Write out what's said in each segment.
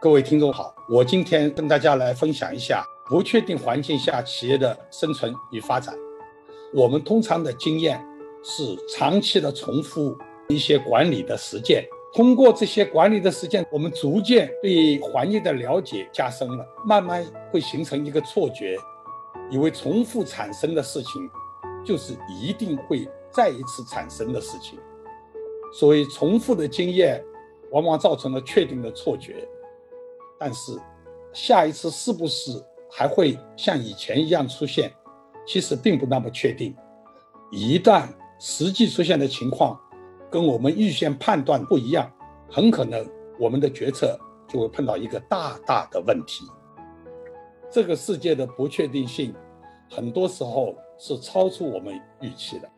各位听众好，我今天跟大家来分享一下不确定环境下企业的生存与发展。我们通常的经验是长期的重复一些管理的实践，通过这些管理的实践，我们逐渐对环境的了解加深了，慢慢会形成一个错觉，以为重复产生的事情就是一定会再一次产生的事情。所以，重复的经验往往造成了确定的错觉。但是，下一次是不是还会像以前一样出现，其实并不那么确定。一旦实际出现的情况跟我们预先判断不一样，很可能我们的决策就会碰到一个大大的问题。这个世界的不确定性，很多时候是超出我们预期的。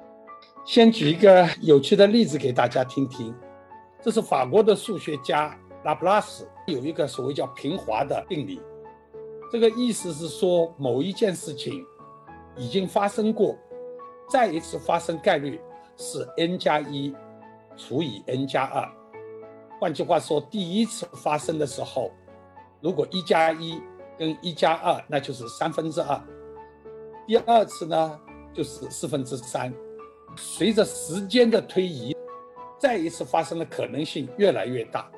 先举一个有趣的例子给大家听听，这是法国的数学家。拉普拉斯有一个所谓叫平滑的定理，这个意思是说某一件事情已经发生过，再一次发生概率是 n 加一除以 n 加二。换句话说，第一次发生的时候，如果一加一跟一加二，那就是三分之二。第二次呢，就是四分之三。随着时间的推移，再一次发生的可能性越来越大。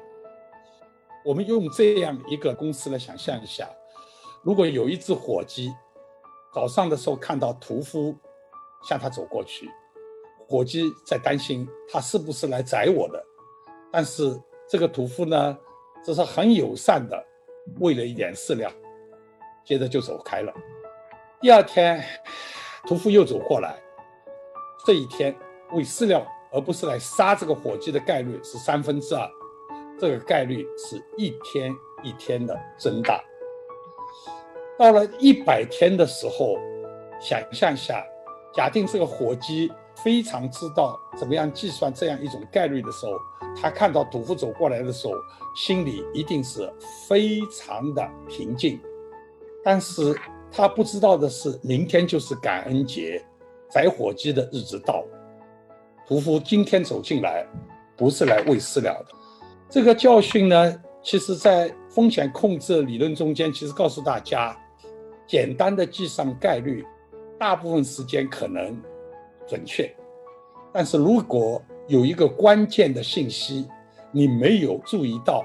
我们用这样一个公司来想象一下，如果有一只火鸡，早上的时候看到屠夫向他走过去，火鸡在担心他是不是来宰我的，但是这个屠夫呢，只是很友善的喂了一点饲料，接着就走开了。第二天，屠夫又走过来，这一天喂饲料而不是来杀这个火鸡的概率是三分之二。这个概率是一天一天的增大，到了一百天的时候，想象下，假定这个火鸡非常知道怎么样计算这样一种概率的时候，他看到屠夫走过来的时候，心里一定是非常的平静。但是他不知道的是，明天就是感恩节，宰火鸡的日子到了。屠夫今天走进来，不是来喂饲料的。这个教训呢，其实在风险控制理论中间，其实告诉大家，简单的计算概率，大部分时间可能准确，但是如果有一个关键的信息你没有注意到，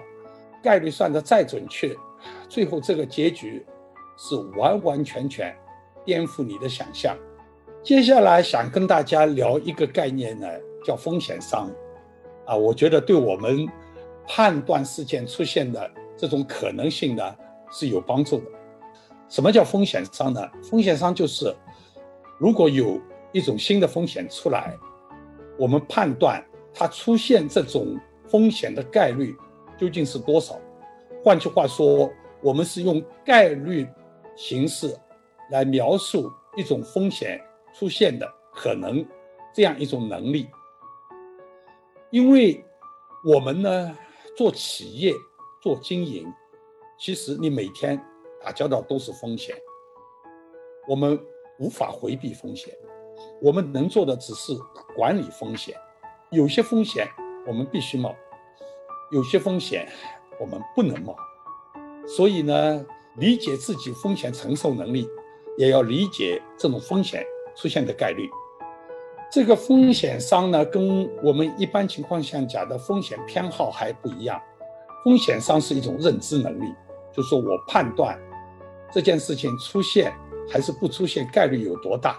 概率算得再准确，最后这个结局是完完全全颠覆你的想象。接下来想跟大家聊一个概念呢，叫风险商，啊，我觉得对我们。判断事件出现的这种可能性呢是有帮助的。什么叫风险商呢？风险商就是，如果有一种新的风险出来，我们判断它出现这种风险的概率究竟是多少。换句话说，我们是用概率形式来描述一种风险出现的可能这样一种能力。因为我们呢。做企业、做经营，其实你每天打交道都是风险。我们无法回避风险，我们能做的只是管理风险。有些风险我们必须冒，有些风险我们不能冒。所以呢，理解自己风险承受能力，也要理解这种风险出现的概率。这个风险商呢，跟我们一般情况下讲的风险偏好还不一样。风险商是一种认知能力，就是说我判断这件事情出现还是不出现概率有多大。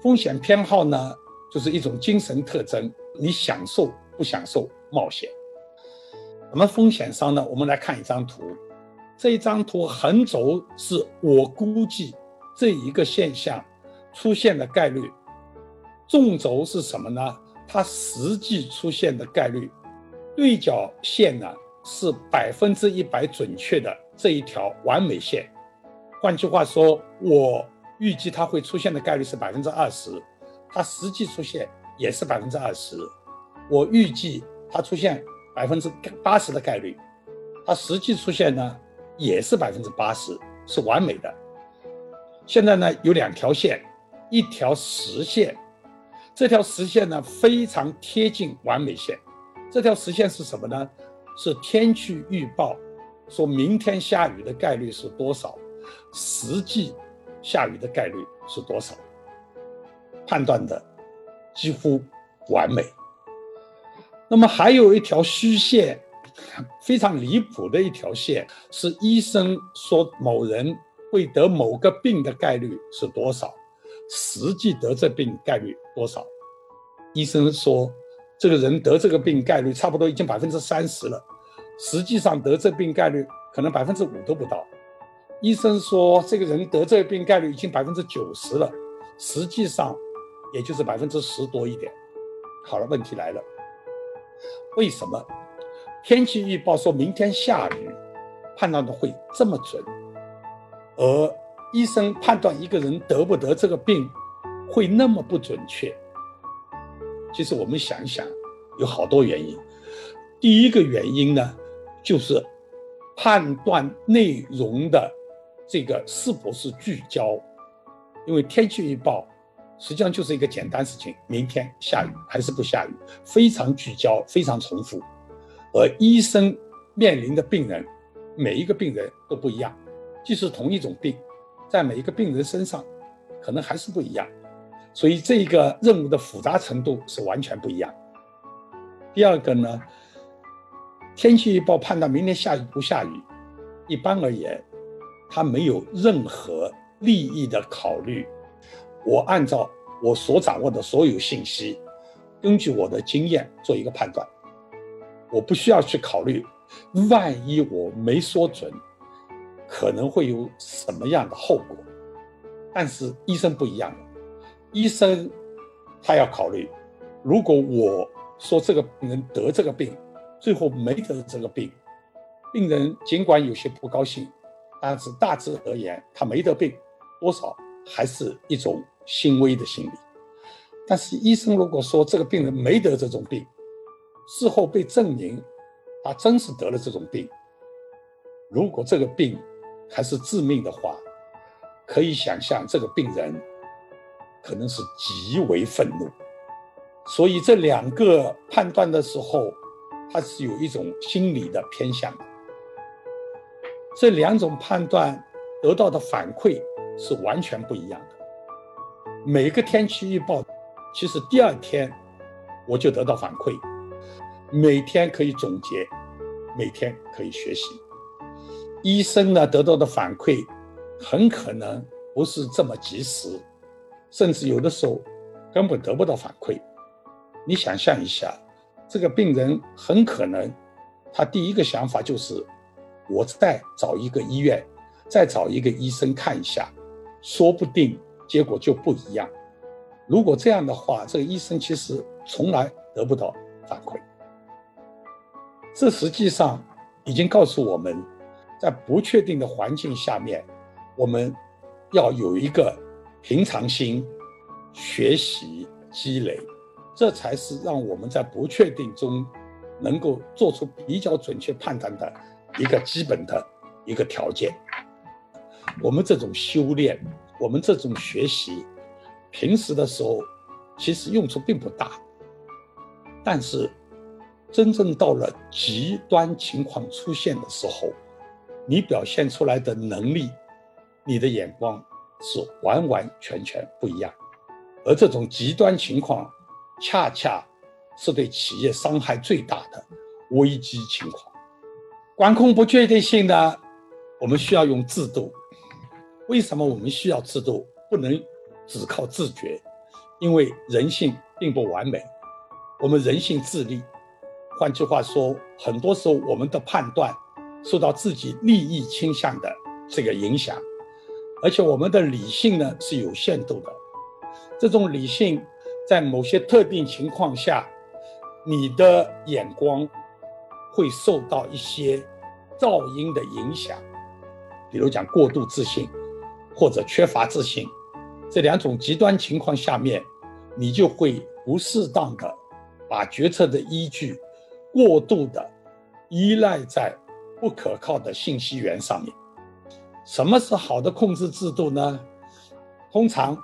风险偏好呢，就是一种精神特征，你享受不享受冒险？那么风险商呢？我们来看一张图，这一张图横轴是我估计这一个现象出现的概率。纵轴是什么呢？它实际出现的概率，对角线呢是百分之一百准确的这一条完美线。换句话说，我预计它会出现的概率是百分之二十，它实际出现也是百分之二十。我预计它出现百分之八十的概率，它实际出现呢也是百分之八十，是完美的。现在呢有两条线，一条实线。这条实线呢非常贴近完美线，这条实线是什么呢？是天气预报说明天下雨的概率是多少，实际下雨的概率是多少，判断的几乎完美。那么还有一条虚线，非常离谱的一条线，是医生说某人会得某个病的概率是多少，实际得这病概率多少？医生说这个人得这个病概率差不多已经百分之三十了，实际上得这病概率可能百分之五都不到。医生说这个人得这个病概率已经百分之九十了，实际上也就是百分之十多一点。好了，问题来了。为什么天气预报说明天下雨，判断的会这么准，而医生判断一个人得不得这个病会那么不准确？其实我们想想，有好多原因。第一个原因呢，就是判断内容的这个是不是聚焦，因为天气预报。实际上就是一个简单事情：明天下雨还是不下雨，非常聚焦，非常重复。而医生面临的病人，每一个病人都不一样，即使同一种病，在每一个病人身上，可能还是不一样。所以这个任务的复杂程度是完全不一样。第二个呢，天气预报判断明天下雨不下雨，一般而言，它没有任何利益的考虑。我按照我所掌握的所有信息，根据我的经验做一个判断。我不需要去考虑，万一我没说准，可能会有什么样的后果。但是医生不一样，医生他要考虑，如果我说这个病人得这个病，最后没得这个病，病人尽管有些不高兴，但是大致而言，他没得病，多少还是一种。轻微的心理，但是医生如果说这个病人没得这种病，事后被证明他真是得了这种病，如果这个病还是致命的话，可以想象这个病人可能是极为愤怒。所以这两个判断的时候，他是有一种心理的偏向。这两种判断得到的反馈是完全不一样的。每个天气预报，其实第二天我就得到反馈，每天可以总结，每天可以学习。医生呢得到的反馈很可能不是这么及时，甚至有的时候根本得不到反馈。你想象一下，这个病人很可能他第一个想法就是，我再找一个医院，再找一个医生看一下，说不定。结果就不一样。如果这样的话，这个医生其实从来得不到反馈。这实际上已经告诉我们，在不确定的环境下面，我们要有一个平常心、学习积累，这才是让我们在不确定中能够做出比较准确判断的一个基本的一个条件。我们这种修炼。我们这种学习，平时的时候其实用处并不大，但是真正到了极端情况出现的时候，你表现出来的能力，你的眼光是完完全全不一样。而这种极端情况，恰恰是对企业伤害最大的危机情况。管控不确定性呢，我们需要用制度。为什么我们需要制度？不能只靠自觉，因为人性并不完美，我们人性自立。换句话说，很多时候我们的判断受到自己利益倾向的这个影响，而且我们的理性呢是有限度的。这种理性在某些特定情况下，你的眼光会受到一些噪音的影响，比如讲过度自信。或者缺乏自信，这两种极端情况下面，你就会不适当的把决策的依据过度的依赖在不可靠的信息源上面。什么是好的控制制度呢？通常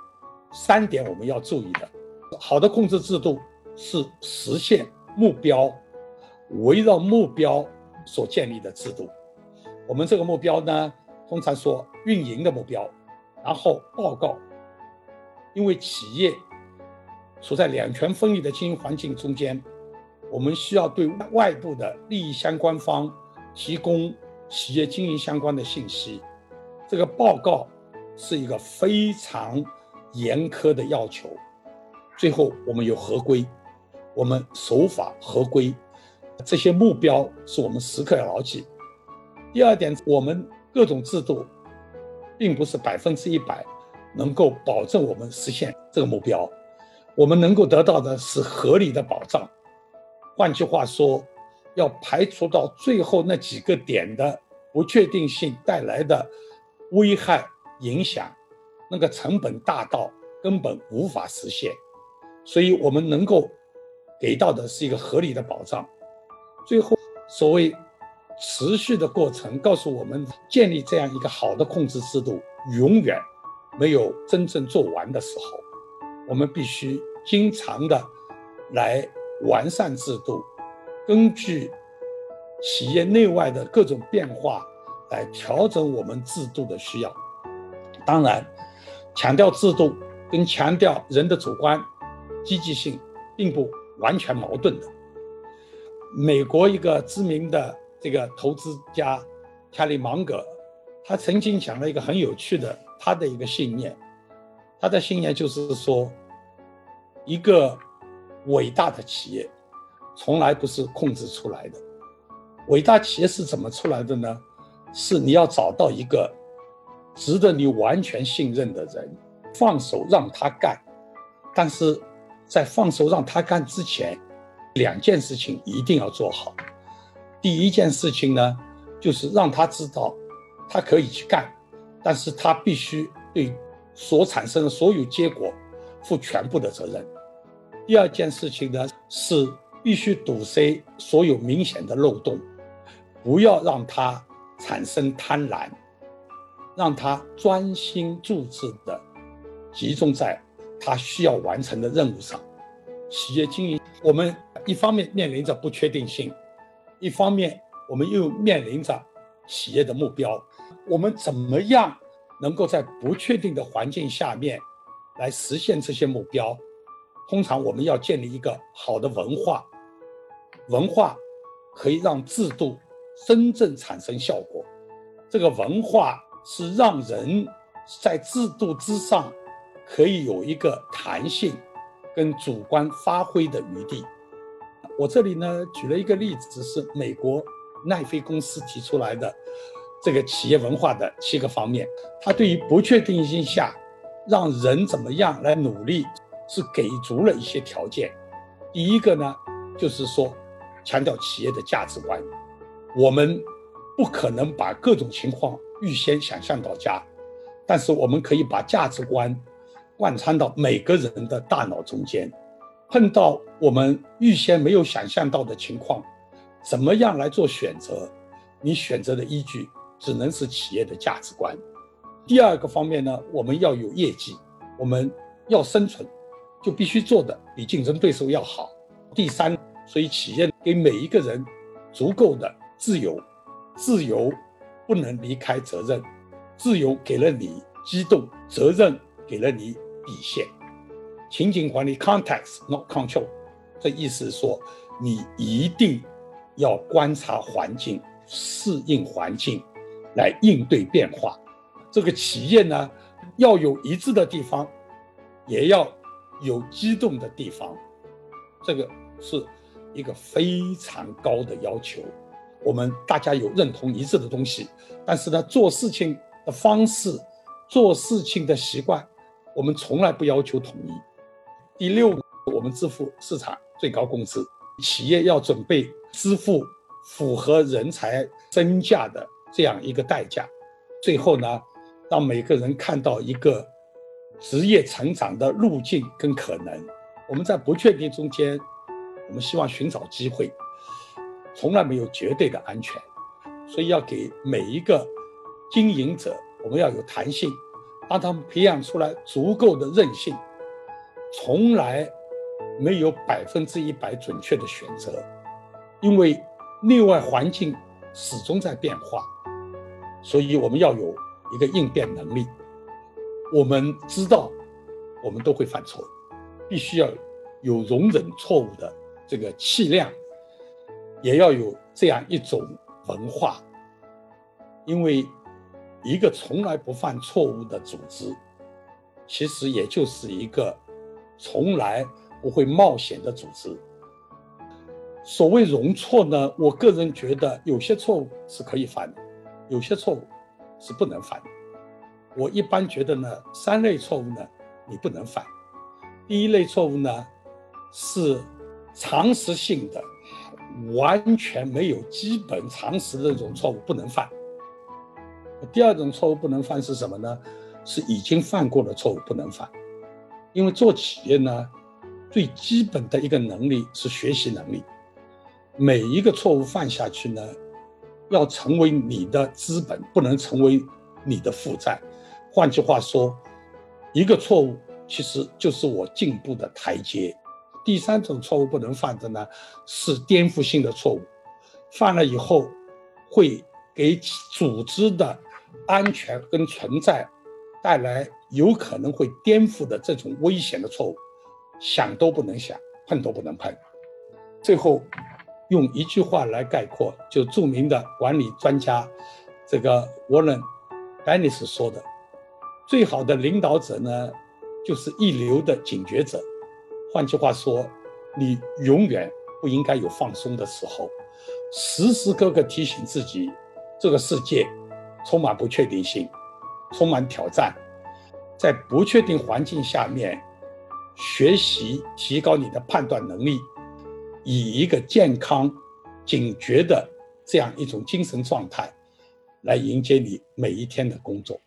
三点我们要注意的：好的控制制度是实现目标，围绕目标所建立的制度。我们这个目标呢，通常说运营的目标，然后报告。因为企业处在两权分立的经营环境中间，我们需要对外部的利益相关方提供企业经营相关的信息。这个报告是一个非常严苛的要求。最后，我们有合规，我们守法合规，这些目标是我们时刻要牢记。第二点，我们各种制度并不是百分之一百。能够保证我们实现这个目标，我们能够得到的是合理的保障。换句话说，要排除到最后那几个点的不确定性带来的危害影响，那个成本大到根本无法实现。所以，我们能够给到的是一个合理的保障。最后，所谓持续的过程告诉我们，建立这样一个好的控制制度，永远。没有真正做完的时候，我们必须经常的来完善制度，根据企业内外的各种变化来调整我们制度的需要。当然，强调制度跟强调人的主观积极性并不完全矛盾的。美国一个知名的这个投资家查理芒格，他曾经讲了一个很有趣的。他的一个信念，他的信念就是说，一个伟大的企业从来不是控制出来的。伟大企业是怎么出来的呢？是你要找到一个值得你完全信任的人，放手让他干。但是在放手让他干之前，两件事情一定要做好。第一件事情呢，就是让他知道他可以去干。但是他必须对所产生的所有结果负全部的责任。第二件事情呢，是必须堵塞所有明显的漏洞，不要让他产生贪婪，让他专心致志的集中在他需要完成的任务上。企业经营，我们一方面面临着不确定性，一方面我们又面临着企业的目标。我们怎么样能够在不确定的环境下面来实现这些目标？通常我们要建立一个好的文化，文化可以让制度真正产生效果。这个文化是让人在制度之上可以有一个弹性跟主观发挥的余地。我这里呢举了一个例子，是美国奈飞公司提出来的。这个企业文化的七个方面，它对于不确定性下，让人怎么样来努力，是给足了一些条件。第一个呢，就是说，强调企业的价值观。我们不可能把各种情况预先想象到家，但是我们可以把价值观贯穿到每个人的大脑中间。碰到我们预先没有想象到的情况，怎么样来做选择？你选择的依据。只能是企业的价值观。第二个方面呢，我们要有业绩，我们要生存，就必须做的比竞争对手要好。第三，所以企业给每一个人足够的自由，自由不能离开责任，自由给了你机动，责任给了你底线。情景管理 （context not control），这意思是说，你一定要观察环境，适应环境。来应对变化，这个企业呢，要有一致的地方，也要有机动的地方，这个是一个非常高的要求。我们大家有认同一致的东西，但是呢，做事情的方式、做事情的习惯，我们从来不要求统一。第六，我们支付市场最高工资，企业要准备支付符合人才身价的。这样一个代价，最后呢，让每个人看到一个职业成长的路径跟可能。我们在不确定中间，我们希望寻找机会，从来没有绝对的安全，所以要给每一个经营者，我们要有弹性，让他们培养出来足够的韧性。从来没有百分之一百准确的选择，因为内外环境始终在变化。所以我们要有一个应变能力。我们知道，我们都会犯错，必须要有容忍错误的这个气量，也要有这样一种文化。因为一个从来不犯错误的组织，其实也就是一个从来不会冒险的组织。所谓容错呢，我个人觉得有些错误是可以犯的，有些错误是不能犯的。我一般觉得呢，三类错误呢，你不能犯。第一类错误呢，是常识性的，完全没有基本常识的这种错误不能犯。第二种错误不能犯是什么呢？是已经犯过的错误不能犯。因为做企业呢，最基本的一个能力是学习能力。每一个错误犯下去呢，要成为你的资本，不能成为你的负债。换句话说，一个错误其实就是我进步的台阶。第三种错误不能犯的呢，是颠覆性的错误，犯了以后会给组织的安全跟存在带来有可能会颠覆的这种危险的错误，想都不能想，碰都不能碰。最后。用一句话来概括，就著名的管理专家，这个沃伦·丹尼斯说的：“最好的领导者呢，就是一流的警觉者。换句话说，你永远不应该有放松的时候，时时刻刻提醒自己，这个世界充满不确定性，充满挑战，在不确定环境下面，学习提高你的判断能力。”以一个健康、警觉的这样一种精神状态，来迎接你每一天的工作。